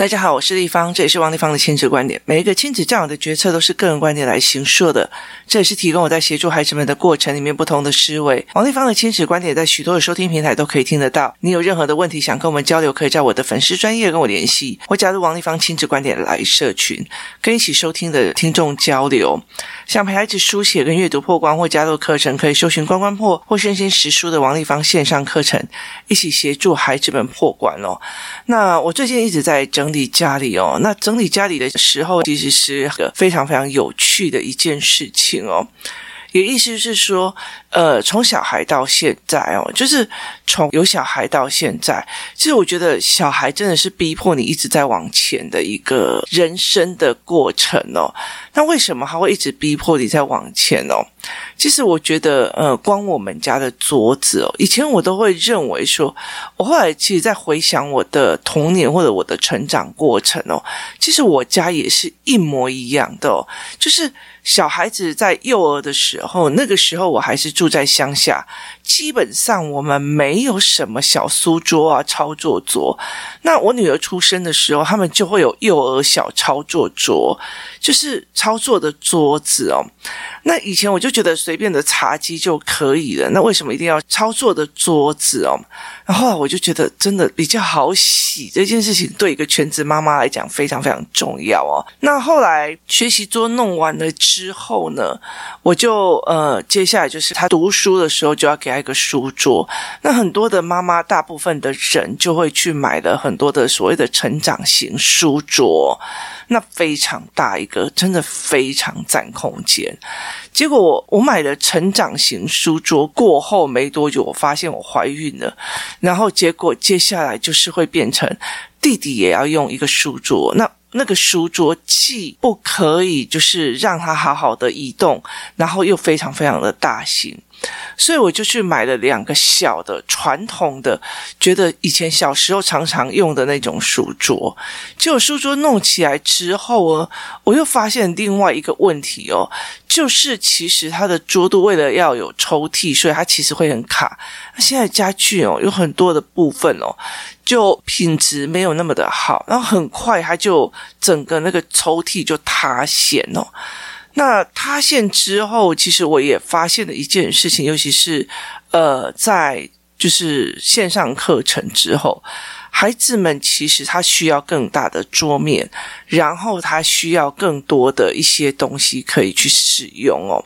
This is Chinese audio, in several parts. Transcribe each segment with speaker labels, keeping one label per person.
Speaker 1: 大家好，我是丽芳，这也是王立芳的亲子观点。每一个亲子教养的决策都是个人观点来形设的，这也是提供我在协助孩子们的过程里面不同的思维。王立芳的亲子观点在许多的收听平台都可以听得到。你有任何的问题想跟我们交流，可以在我的粉丝专业跟我联系，或加入王立芳亲子观点来社群，跟一起收听的听众交流。想陪孩子书写跟阅读破关，或加入课程，可以搜寻关关破或身心实书的王立芳线上课程，一起协助孩子们破关哦。那我最近一直在。整理家里哦，那整理家里的时候，其实是个非常非常有趣的一件事情哦。也意思是说，呃，从小孩到现在哦，就是从有小孩到现在，其实我觉得小孩真的是逼迫你一直在往前的一个人生的过程哦。那为什么他会一直逼迫你在往前哦？其实我觉得，呃，光我们家的桌子哦，以前我都会认为说，我后来其实，在回想我的童年或者我的成长过程哦，其实我家也是一模一样的哦，就是小孩子在幼儿的时候，那个时候我还是住在乡下。基本上我们没有什么小书桌啊、操作桌。那我女儿出生的时候，他们就会有幼儿小操作桌，就是操作的桌子哦。那以前我就觉得随便的茶几就可以了，那为什么一定要操作的桌子哦？然后来我就觉得真的比较好洗，这件事情对一个全职妈妈来讲非常非常重要哦。那后来学习桌弄完了之后呢，我就呃接下来就是她读书的时候就要给她一个书桌。那很多的妈妈，大部分的人就会去买了很多的所谓的成长型书桌。那非常大一个，真的非常占空间。结果我我买了成长型书桌过后没多久，我发现我怀孕了。然后结果接下来就是会变成弟弟也要用一个书桌。那那个书桌既不可以就是让他好好的移动，然后又非常非常的大型。所以我就去买了两个小的传统的，觉得以前小时候常常用的那种书桌。结果书桌弄起来之后呢，我又发现另外一个问题哦，就是其实它的桌度为了要有抽屉，所以它其实会很卡。那现在家具哦，有很多的部分哦，就品质没有那么的好，然后很快它就整个那个抽屉就塌陷哦。那塌陷之后，其实我也发现了一件事情，尤其是呃，在就是线上课程之后，孩子们其实他需要更大的桌面，然后他需要更多的一些东西可以去使用哦。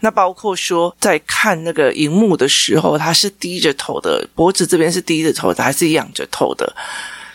Speaker 1: 那包括说，在看那个荧幕的时候，他是低着头的，脖子这边是低着头的，还是仰着头的？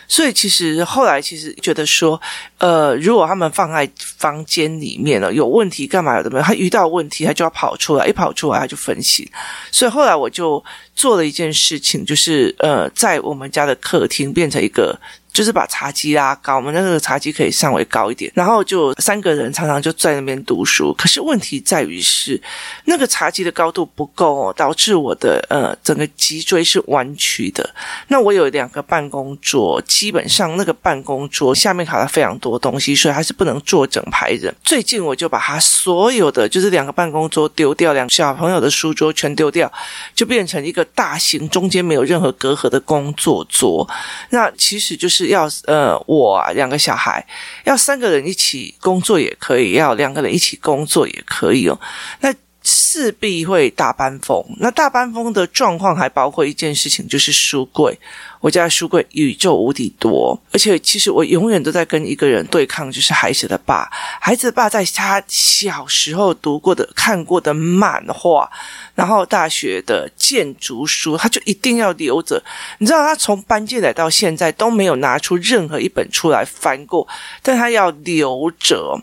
Speaker 1: 所以其实后来其实觉得说，呃，如果他们放在房间里面了，有问题干嘛怎么样？他遇到问题，他就要跑出来，一跑出来他就分析。所以后来我就做了一件事情，就是呃，在我们家的客厅变成一个。就是把茶几拉高，我们那个茶几可以稍微高一点，然后就三个人常常就在那边读书。可是问题在于是那个茶几的高度不够，导致我的呃整个脊椎是弯曲的。那我有两个办公桌，基本上那个办公桌下面卡了非常多东西，所以还是不能坐整排人。最近我就把它所有的就是两个办公桌丢掉，两个小朋友的书桌全丢掉，就变成一个大型中间没有任何隔阂的工作桌。那其实就是。要呃，我啊，两个小孩，要三个人一起工作也可以，要两个人一起工作也可以哦。那势必会大班风。那大班风的状况还包括一件事情，就是书柜。我家的书柜宇宙无敌多，而且其实我永远都在跟一个人对抗，就是孩子的爸。孩子的爸在他小时候读过的、看过的漫画，然后大学的建筑书，他就一定要留着。你知道，他从搬进来到现在都没有拿出任何一本出来翻过，但他要留着。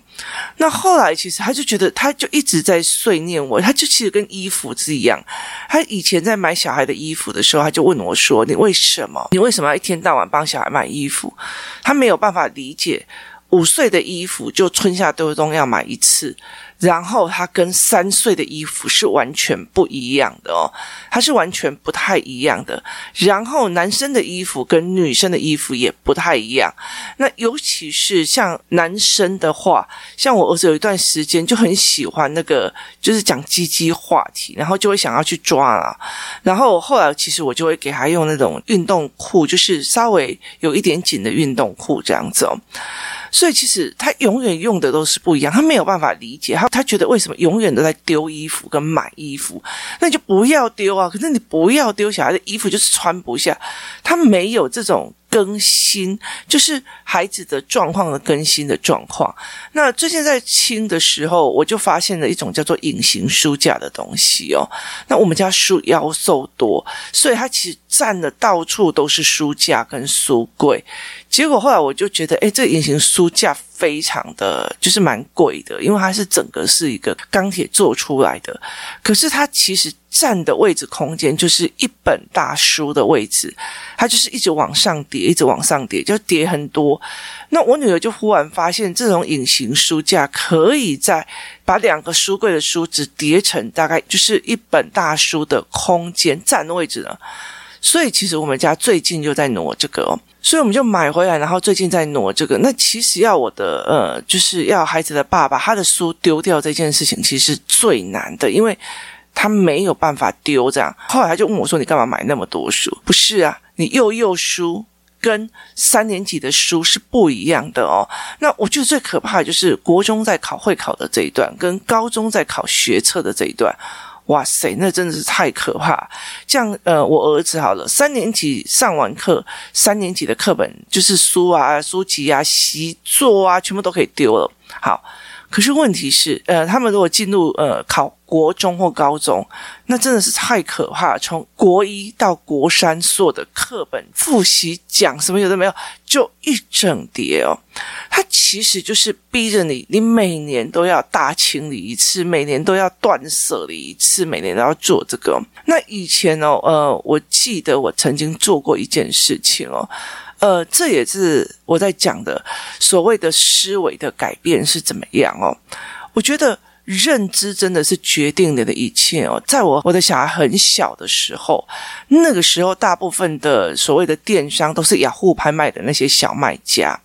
Speaker 1: 那后来其实他就觉得，他就一直在碎念我。他就其实跟衣服是一样，他以前在买小孩的衣服的时候，他就问我说：“你为什么？”你为什么要一天到晚帮小孩买衣服？他没有办法理解五岁的衣服就春夏秋冬要买一次。然后它跟三岁的衣服是完全不一样的哦，它是完全不太一样的。然后男生的衣服跟女生的衣服也不太一样。那尤其是像男生的话，像我儿子有一段时间就很喜欢那个，就是讲鸡鸡话题，然后就会想要去抓啊。然后后来其实我就会给他用那种运动裤，就是稍微有一点紧的运动裤这样子哦。所以其实他永远用的都是不一样，他没有办法理解，他他觉得为什么永远都在丢衣服跟买衣服，那你就不要丢啊！可是你不要丢小孩的衣服，就是穿不下，他没有这种。更新就是孩子的状况的更新的状况。那最近在清的时候，我就发现了一种叫做隐形书架的东西哦。那我们家书妖兽多，所以它其实占的到处都是书架跟书柜。结果后来我就觉得，诶，这隐形书架非常的就是蛮贵的，因为它是整个是一个钢铁做出来的。可是它其实占的位置空间就是一本大书的位置，它就是一直往上叠，一直往上叠，就叠很多。那我女儿就忽然发现，这种隐形书架可以在把两个书柜的书只叠成大概就是一本大书的空间占位置了。所以其实我们家最近就在挪这个哦，所以我们就买回来，然后最近在挪这个。那其实要我的呃，就是要孩子的爸爸他的书丢掉这件事情，其实是最难的，因为。他没有办法丢这样，后来他就问我说：“你干嘛买那么多书？”不是啊，你幼幼书跟三年级的书是不一样的哦。那我觉得最可怕的就是国中在考会考的这一段，跟高中在考学测的这一段。哇塞，那真的是太可怕！像，呃，我儿子好了，三年级上完课，三年级的课本就是书啊、书籍啊、习作啊，全部都可以丢了。好。可是问题是，呃，他们如果进入呃考国中或高中，那真的是太可怕。从国一到国三，所有的课本复习讲什么有的没有，就一整叠哦。它其实就是逼着你，你每年都要大清理一次，每年都要断舍离一次，每年都要做这个。那以前哦，呃，我记得我曾经做过一件事情哦。呃，这也是我在讲的所谓的思维的改变是怎么样哦？我觉得认知真的是决定你的一切哦。在我我的小孩很小的时候，那个时候大部分的所谓的电商都是雅虎拍卖的那些小卖家。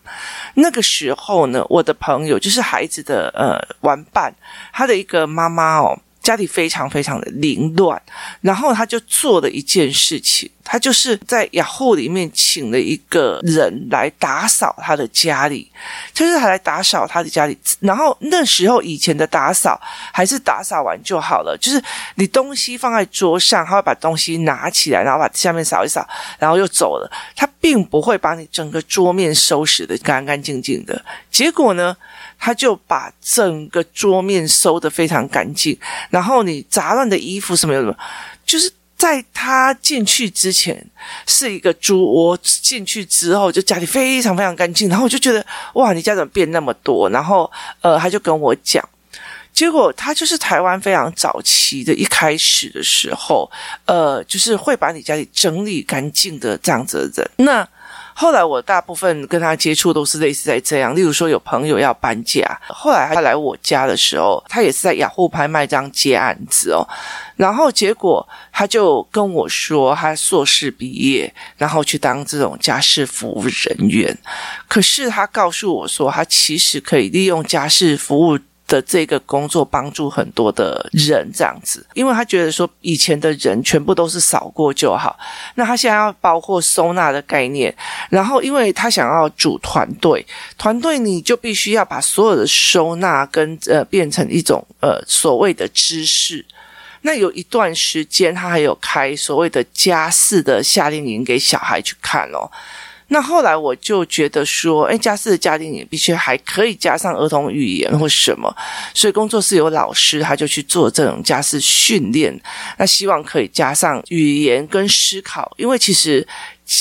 Speaker 1: 那个时候呢，我的朋友就是孩子的呃玩伴，他的一个妈妈哦。家里非常非常的凌乱，然后他就做了一件事情，他就是在雅虎里面请了一个人来打扫他的家里，就是他来打扫他的家里。然后那时候以前的打扫还是打扫完就好了，就是你东西放在桌上，他会把东西拿起来，然后把下面扫一扫，然后又走了。他并不会把你整个桌面收拾得干干净净的。结果呢，他就把整个桌面收得非常干净，然后你杂乱的衣服什么什么，就是在他进去之前是一个猪窝，进去之后就家里非常非常干净，然后我就觉得哇，你家怎么变那么多？然后呃，他就跟我讲，结果他就是台湾非常早期的一开始的时候，呃，就是会把你家里整理干净的这样子的人，那。后来我大部分跟他接触都是类似在这样，例如说有朋友要搬家，后来他来我家的时候，他也是在雅虎拍卖这样接案子哦，然后结果他就跟我说，他硕士毕业，然后去当这种家事服务人员，可是他告诉我说，他其实可以利用家事服务。的这个工作帮助很多的人这样子，因为他觉得说以前的人全部都是扫过就好，那他现在要包括收纳的概念，然后因为他想要组团队，团队你就必须要把所有的收纳跟呃变成一种呃所谓的知识，那有一段时间他还有开所谓的家事的夏令营给小孩去看哦。那后来我就觉得说，哎，家事的家庭也必须还可以加上儿童语言或什么，所以工作室有老师，他就去做这种家事训练。那希望可以加上语言跟思考，因为其实，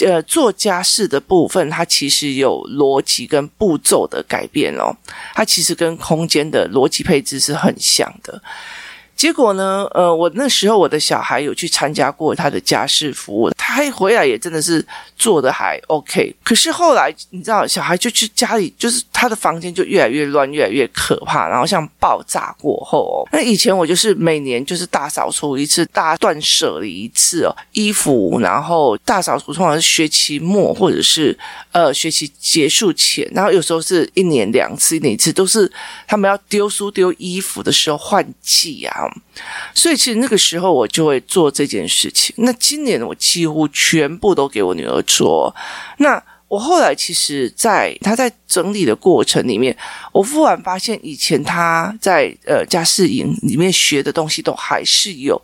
Speaker 1: 呃，做家事的部分，它其实有逻辑跟步骤的改变哦，它其实跟空间的逻辑配置是很像的。结果呢，呃，我那时候我的小孩有去参加过他的家事服务，他一回来也真的是做的还 OK。可是后来你知道，小孩就去家里，就是他的房间就越来越乱，越来越可怕，然后像爆炸过后哦。那以前我就是每年就是大扫除一次，大断舍离一次哦，衣服，然后大扫除通常是学期末或者是呃学期结束前，然后有时候是一年两次，一年一次都是他们要丢书丢衣服的时候换季啊。所以其实那个时候我就会做这件事情。那今年我几乎全部都给我女儿做。那我后来其实，在她在整理的过程里面，我忽然发现以前她在呃家事营里面学的东西都还是有。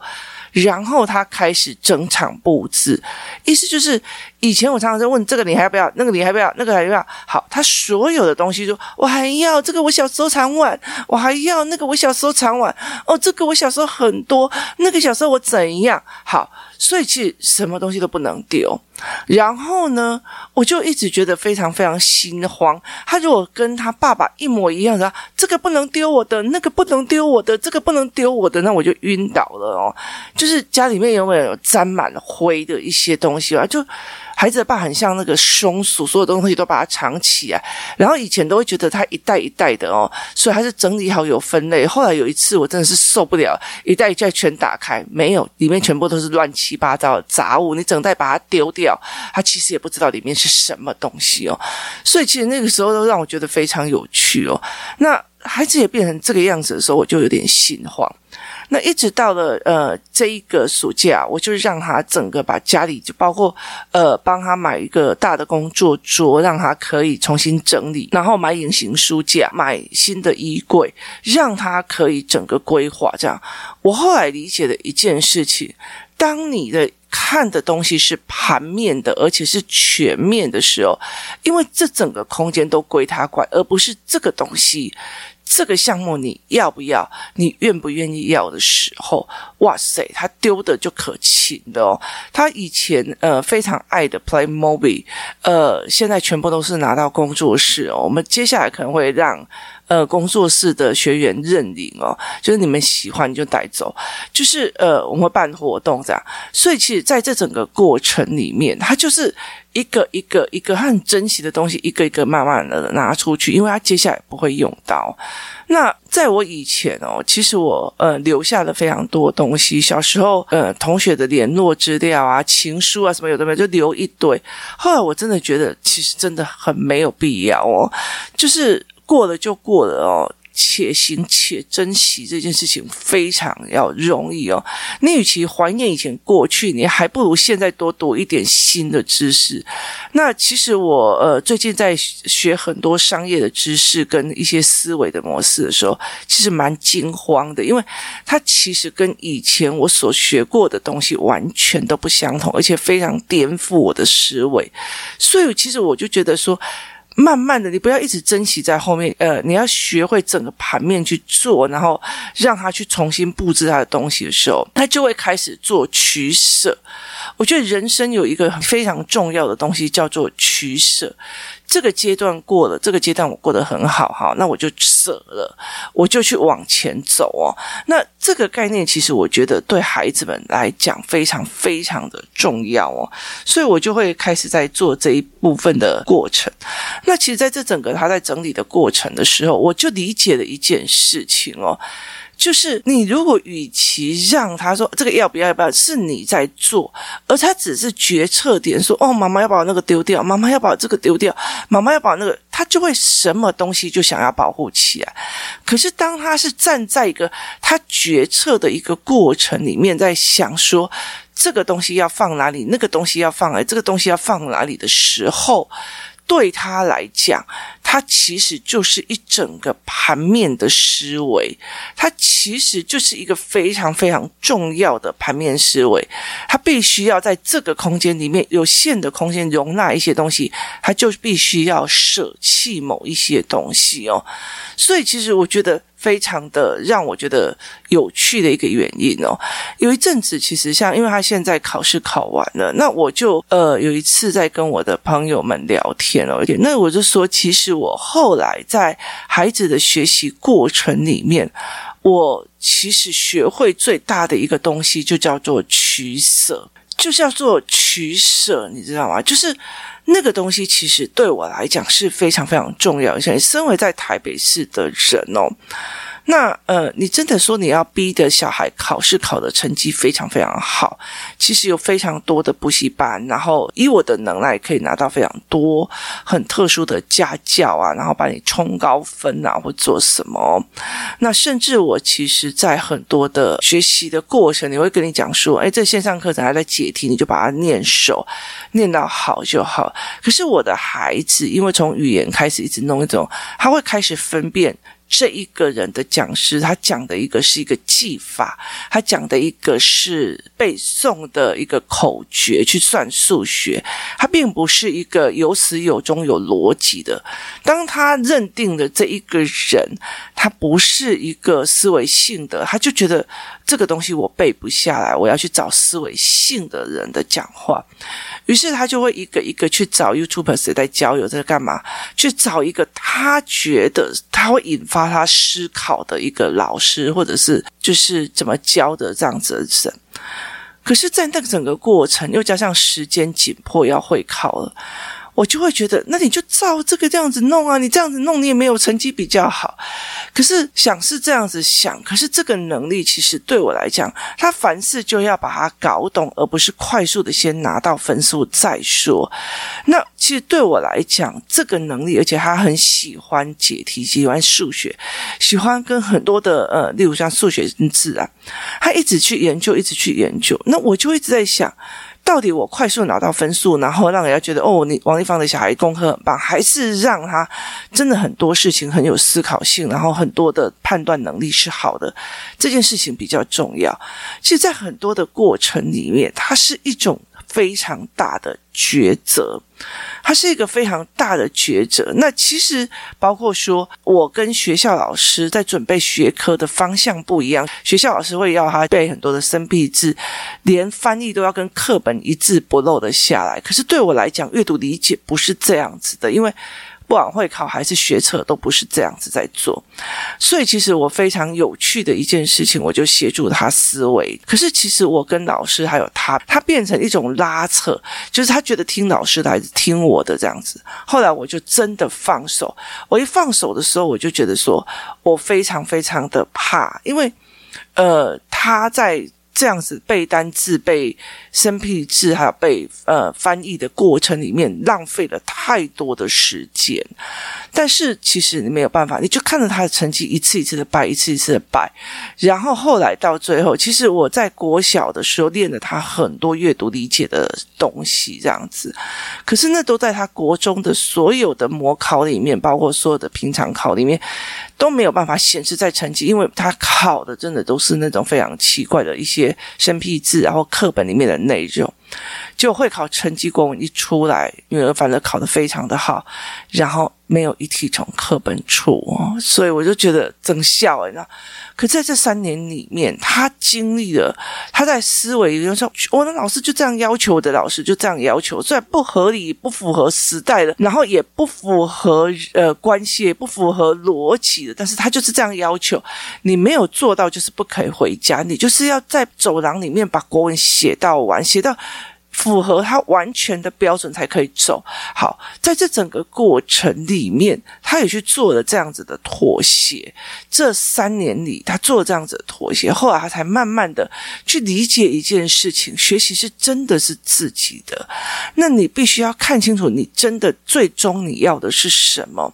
Speaker 1: 然后他开始整场布置，意思就是以前我常常在问这个你还要不要，那个你还不要，那个还要不要？好，他所有的东西说我还要这个，我小时候常玩，我还要那个，我小时候常玩。哦，这个我小时候很多，那个小时候我怎样？好。所以其实什么东西都不能丢，然后呢，我就一直觉得非常非常心慌。他如果跟他爸爸一模一样的，这个不能丢我的，那个不能丢我的，这个不能丢我的，那我就晕倒了哦。就是家里面有没有沾满灰的一些东西啊？就。孩子的爸很像那个松鼠，所有东西都把它藏起来。然后以前都会觉得他一袋一袋的哦，所以还是整理好有分类。后来有一次我真的是受不了，一袋一袋全打开，没有，里面全部都是乱七八糟的杂物。你整袋把它丢掉，他其实也不知道里面是什么东西哦。所以其实那个时候都让我觉得非常有趣哦。那孩子也变成这个样子的时候，我就有点心慌。那一直到了呃这一个暑假，我就让他整个把家里就包括呃帮他买一个大的工作桌，让他可以重新整理，然后买隐形书架，买新的衣柜，让他可以整个规划这样。我后来理解的一件事情，当你的看的东西是盘面的，而且是全面的时候，因为这整个空间都归他管，而不是这个东西。这个项目你要不要？你愿不愿意要的时候，哇塞，他丢的就可勤的哦。他以前呃非常爱的 Play Movie，呃，现在全部都是拿到工作室哦。我们接下来可能会让。呃，工作室的学员认领哦，就是你们喜欢就带走，就是呃，我们会办活动这样。所以其实在这整个过程里面，他就是一个一个一个很珍惜的东西，一个一个慢慢的拿出去，因为他接下来不会用到。那在我以前哦，其实我呃留下了非常多东西，小时候呃同学的联络资料啊、情书啊什么有的没有，就留一堆。后来我真的觉得，其实真的很没有必要哦，就是。过了就过了哦，且行且珍惜这件事情非常要容易哦。你与其怀念以前过去，你还不如现在多读一点新的知识。那其实我呃最近在学很多商业的知识跟一些思维的模式的时候，其实蛮惊慌的，因为它其实跟以前我所学过的东西完全都不相同，而且非常颠覆我的思维。所以其实我就觉得说。慢慢的，你不要一直珍惜在后面，呃，你要学会整个盘面去做，然后让他去重新布置他的东西的时候，他就会开始做取舍。我觉得人生有一个非常重要的东西叫做取舍。这个阶段过了，这个阶段我过得很好哈，那我就舍了，我就去往前走哦。那这个概念其实我觉得对孩子们来讲非常非常的重要哦，所以我就会开始在做这一部分的过程。那其实在这整个他在整理的过程的时候，我就理解了一件事情哦。就是你如果与其让他说这个要不要要不要，是你在做，而他只是决策点说哦，妈妈要把那个丢掉，妈妈要把这个丢掉，妈妈要把那个，他就会什么东西就想要保护起来。可是当他是站在一个他决策的一个过程里面，在想说这个东西要放哪里，那个东西要放，这个东西要放哪里的时候。对他来讲，它其实就是一整个盘面的思维，它其实就是一个非常非常重要的盘面思维。它必须要在这个空间里面有限的空间容纳一些东西，他就必须要舍弃某一些东西哦。所以，其实我觉得。非常的让我觉得有趣的一个原因哦，有一阵子其实像，因为他现在考试考完了，那我就呃有一次在跟我的朋友们聊天哦，那我就说，其实我后来在孩子的学习过程里面。我其实学会最大的一个东西，就叫做取舍，就叫做取舍，你知道吗？就是那个东西，其实对我来讲是非常非常重要。像身为在台北市的人哦。那呃，你真的说你要逼的小孩考试考的成绩非常非常好，其实有非常多的补习班，然后以我的能耐可以拿到非常多很特殊的家教啊，然后把你冲高分啊，或做什么。那甚至我其实，在很多的学习的过程，你会跟你讲说，哎，这线上课程还在解题，你就把它念熟，念到好就好。可是我的孩子，因为从语言开始一直弄一种，他会开始分辨。这一个人的讲师，他讲的一个是一个技法，他讲的一个是背诵的一个口诀去算数学，他并不是一个有始有终有逻辑的。当他认定了这一个人，他不是一个思维性的，他就觉得这个东西我背不下来，我要去找思维性的人的讲话。于是他就会一个一个去找 YouTuber 谁在交友在干嘛，去找一个他觉得他会引发他思考的一个老师，或者是就是怎么教的这样子的人。可是，在那个整个过程，又加上时间紧迫要会考了。我就会觉得，那你就照这个这样子弄啊！你这样子弄，你也没有成绩比较好。可是想是这样子想，可是这个能力其实对我来讲，他凡事就要把它搞懂，而不是快速的先拿到分数再说。那其实对我来讲，这个能力，而且他很喜欢解题，喜欢数学，喜欢跟很多的呃，例如像数学、自然，他一直去研究，一直去研究。那我就一直在想。到底我快速拿到分数，然后让人家觉得哦，你王丽芳的小孩功课很棒，还是让他真的很多事情很有思考性，然后很多的判断能力是好的，这件事情比较重要。其实，在很多的过程里面，它是一种。非常大的抉择，它是一个非常大的抉择。那其实包括说，我跟学校老师在准备学科的方向不一样。学校老师会要他背很多的生僻字，连翻译都要跟课本一字不漏的下来。可是对我来讲，阅读理解不是这样子的，因为。不管会考还是学测，都不是这样子在做。所以，其实我非常有趣的一件事情，我就协助他思维。可是，其实我跟老师还有他，他变成一种拉扯，就是他觉得听老师的还是听我的这样子。后来，我就真的放手。我一放手的时候，我就觉得说我非常非常的怕，因为呃，他在。这样子背单字、背生僻字，还有背呃翻译的过程里面，浪费了太多的时间。但是其实你没有办法，你就看着他的成绩一次一次的败，一次一次的败。然后后来到最后，其实我在国小的时候练了他很多阅读理解的东西，这样子。可是那都在他国中的所有的模考里面，包括所有的平常考里面。都没有办法显示在成绩，因为他考的真的都是那种非常奇怪的一些生僻字，然后课本里面的内容。就会考成绩国文一出来，女儿反而考得非常的好，然后没有一题从课本出，所以我就觉得真笑诶，你知道？可在这三年里面，他经历了，他在思维，有时候我的老师就这样要求，我的老师就这样要求，虽然不合理、不符合时代的，然后也不符合呃关系，也不符合逻辑的，但是他就是这样要求，你没有做到，就是不可以回家，你就是要在走廊里面把国文写到完，写到。符合他完全的标准才可以走。好，在这整个过程里面，他也去做了这样子的妥协。这三年里，他做了这样子的妥协，后来他才慢慢的去理解一件事情：学习是真的是自己的。那你必须要看清楚，你真的最终你要的是什么。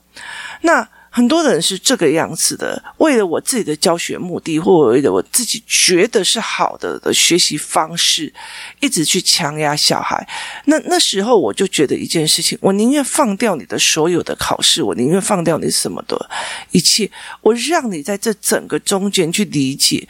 Speaker 1: 那。很多人是这个样子的，为了我自己的教学目的，或为了我自己觉得是好的的学习方式，一直去强压小孩。那那时候我就觉得一件事情，我宁愿放掉你的所有的考试，我宁愿放掉你什么的一切，我让你在这整个中间去理解。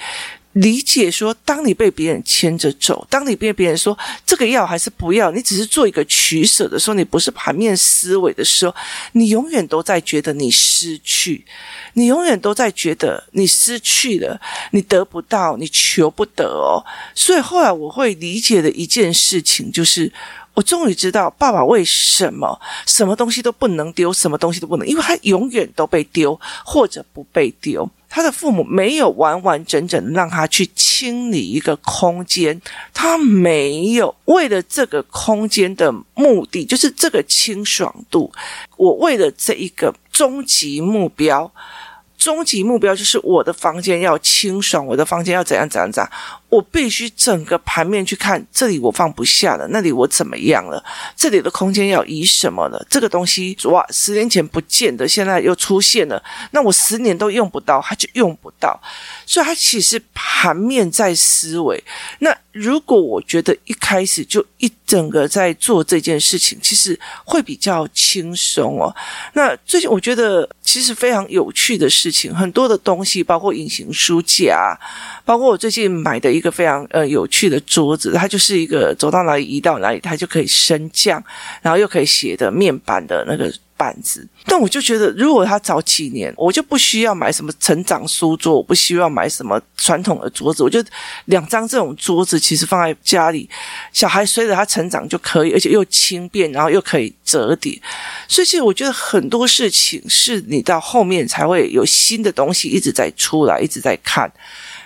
Speaker 1: 理解说，当你被别人牵着走，当你被别人说这个要还是不要，你只是做一个取舍的时候，你不是盘面思维的时候，你永远都在觉得你失去，你永远都在觉得你失去了，你得不到，你求不得哦。所以后来我会理解的一件事情就是，我终于知道爸爸为什么什么东西都不能丢，什么东西都不能，因为他永远都被丢或者不被丢。他的父母没有完完整整让他去清理一个空间，他没有为了这个空间的目的，就是这个清爽度，我为了这一个终极目标。终极目标就是我的房间要清爽，我的房间要怎样怎样怎样。我必须整个盘面去看，这里我放不下了，那里我怎么样了？这里的空间要移什么了？这个东西哇，十年前不见的，现在又出现了，那我十年都用不到，它就用不到。所以它其实盘面在思维。那如果我觉得一开始就一整个在做这件事情，其实会比较轻松哦。那最近我觉得其实非常有趣的事情，很多的东西，包括隐形书架，包括我最近买的一。一个非常呃有趣的桌子，它就是一个走到哪里移到哪里，它就可以升降，然后又可以写的面板的那个板子。但我就觉得，如果他早几年，我就不需要买什么成长书桌，我不需要买什么传统的桌子，我就两张这种桌子，其实放在家里，小孩随着他成长就可以，而且又轻便，然后又可以折叠。所以，其实我觉得很多事情是你到后面才会有新的东西一直在出来，一直在看。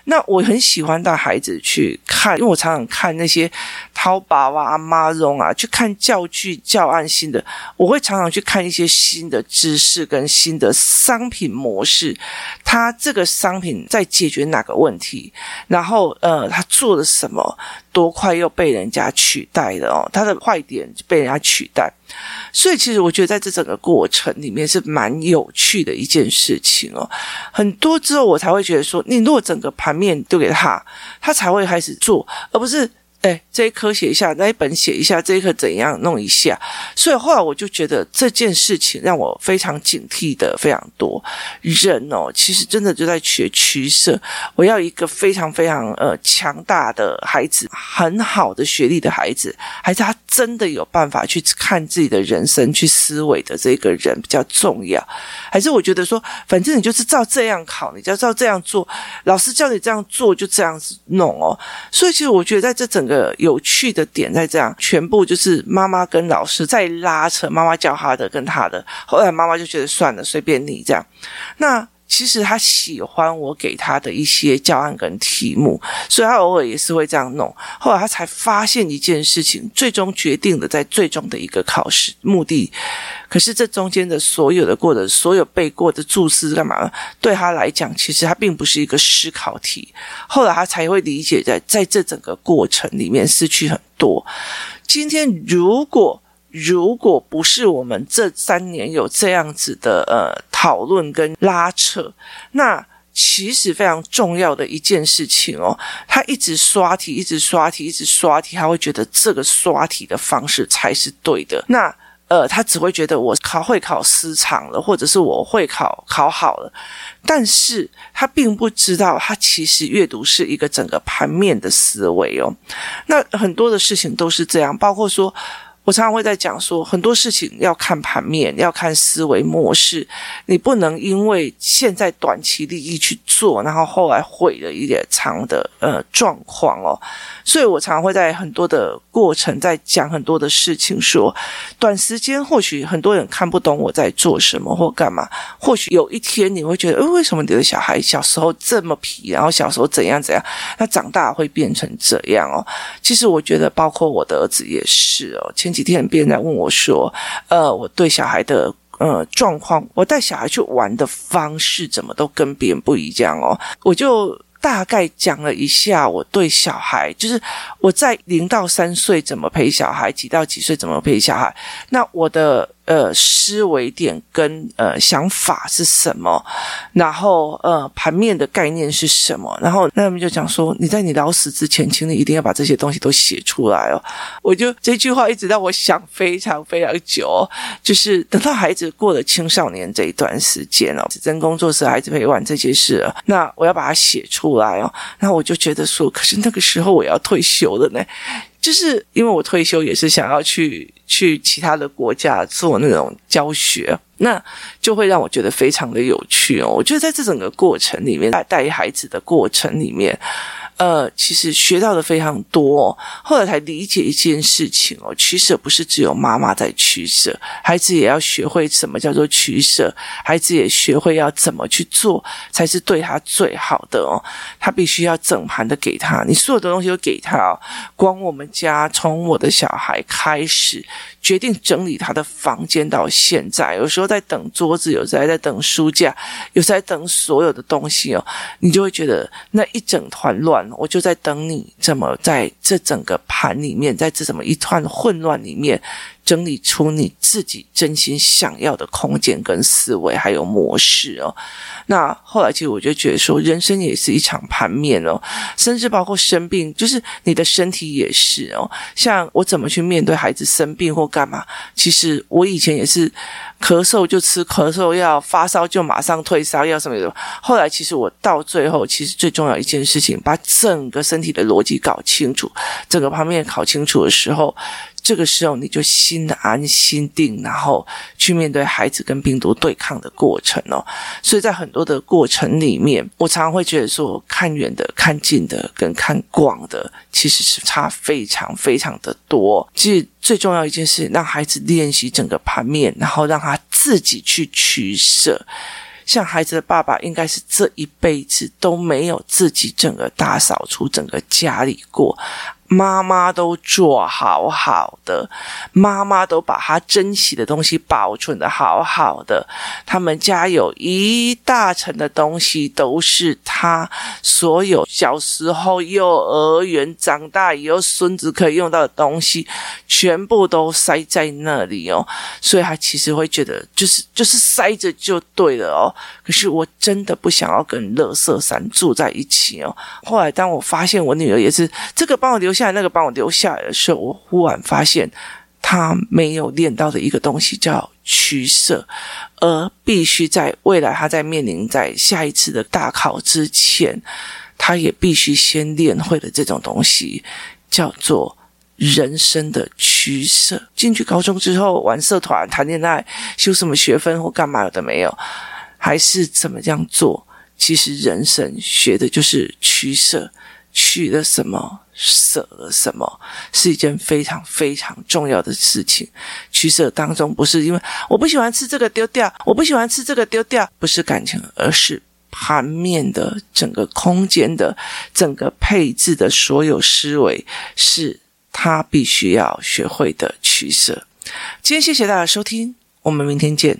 Speaker 1: 那我很喜欢带孩子去看，因为我常常看那些淘宝啊、Amazon 啊，去看教具、教案新的。我会常常去看一些新的知识跟新的商品模式，它这个商品在解决哪个问题，然后呃，它做了什么，多快又被人家取代的哦，他的坏点被人家取代。所以，其实我觉得在这整个过程里面是蛮有趣的一件事情哦。很多之后，我才会觉得说，你如果整个盘面丢给他，他才会开始做，而不是。哎，这一科写一下，那一本写一下，这一课怎样弄一下？所以后来我就觉得这件事情让我非常警惕的非常多。人哦，其实真的就在学取舍。我要一个非常非常呃强大的孩子，很好的学历的孩子，还是他真的有办法去看自己的人生、去思维的这个人比较重要？还是我觉得说，反正你就是照这样考，你就要照这样做，老师叫你这样做就这样子弄哦。所以其实我觉得在这整个。呃，有趣的点在这样，全部就是妈妈跟老师在拉扯，妈妈教他的跟他的，后来妈妈就觉得算了，随便你这样。那其实他喜欢我给他的一些教案跟题目，所以他偶尔也是会这样弄。后来他才发现一件事情，最终决定了在最终的一个考试目的。可是这中间的所有的过的，所有背过的注释干嘛？对他来讲，其实他并不是一个思考题。后来他才会理解在，在在这整个过程里面失去很多。今天如果如果不是我们这三年有这样子的呃讨论跟拉扯，那其实非常重要的一件事情哦，他一直刷题，一直刷题，一直刷题，他会觉得这个刷题的方式才是对的。那呃，他只会觉得我考会考失常了，或者是我会考考好了，但是他并不知道，他其实阅读是一个整个盘面的思维哦。那很多的事情都是这样，包括说。我常常会在讲说，很多事情要看盘面，要看思维模式。你不能因为现在短期利益去做，然后后来毁了一点长的呃状况哦。所以我常常会在很多的过程在讲很多的事情说，短时间或许很多人看不懂我在做什么或干嘛。或许有一天你会觉得，呃，为什么你的小孩小时候这么皮，然后小时候怎样怎样，他长大会变成这样哦？其实我觉得，包括我的儿子也是哦。前几天别人来问我说：“呃，我对小孩的呃状况，我带小孩去玩的方式怎么都跟别人不一样哦。”我就大概讲了一下我对小孩，就是我在零到三岁怎么陪小孩，几到几岁怎么陪小孩。那我的。呃，思维点跟呃想法是什么？然后呃，盘面的概念是什么？然后那他们就讲说，你在你老死之前，请你一定要把这些东西都写出来哦。我就这句话一直让我想非常非常久，就是等到孩子过了青少年这一段时间哦，指针工作室孩子陪玩这些事，那我要把它写出来哦。那我就觉得说，可是那个时候我要退休了呢。就是因为我退休也是想要去去其他的国家做那种教学，那就会让我觉得非常的有趣哦。我觉得在这整个过程里面，带带孩子的过程里面，呃，其实学到的非常多。后来才理解一件事情哦，取舍不是只有妈妈在取舍，孩子也要学会什么叫做取舍，孩子也学会要怎么去做才是对他最好的哦。他必须要整盘的给他，你所有的东西都给他哦。光我们家从我的小孩开始。决定整理他的房间到现在，有时候在等桌子，有时候在等书架，有时候在等所有的东西哦，你就会觉得那一整团乱，我就在等你怎么在这整个盘里面，在这怎么一团混乱里面。整理出你自己真心想要的空间跟思维，还有模式哦。那后来其实我就觉得说，人生也是一场盘面哦，甚至包括生病，就是你的身体也是哦。像我怎么去面对孩子生病或干嘛？其实我以前也是咳嗽就吃咳嗽药，发烧就马上退烧药什么的。后来其实我到最后，其实最重要一件事情，把整个身体的逻辑搞清楚，整个盘面搞清楚的时候。这个时候你就心安心定，然后去面对孩子跟病毒对抗的过程哦。所以在很多的过程里面，我常常会觉得说，看远的、看近的跟看广的，其实是差非常非常的多。其实最重要一件事，让孩子练习整个盘面，然后让他自己去取舍。像孩子的爸爸，应该是这一辈子都没有自己整个大扫除整个家里过。妈妈都做好好的，妈妈都把她珍惜的东西保存的好好的。他们家有一大层的东西，都是他所有小时候幼儿园长大以后孙子可以用到的东西，全部都塞在那里哦。所以他其实会觉得，就是就是塞着就对了哦。可是我真的不想要跟乐色山住在一起哦。后来当我发现我女儿也是这个帮我留下。下来那个帮我留下来的时候，我忽然发现他没有练到的一个东西叫取舍，而必须在未来他在面临在下一次的大考之前，他也必须先练会了这种东西，叫做人生的取舍。进去高中之后玩社团、谈恋爱、修什么学分或干嘛的没有，还是怎么样做？其实人生学的就是取舍。取了什么，舍了什么，是一件非常非常重要的事情。取舍当中，不是因为我不喜欢吃这个丢掉，我不喜欢吃这个丢掉，不是感情，而是盘面的整个空间的整个配置的所有思维，是他必须要学会的取舍。今天谢谢大家收听，我们明天见。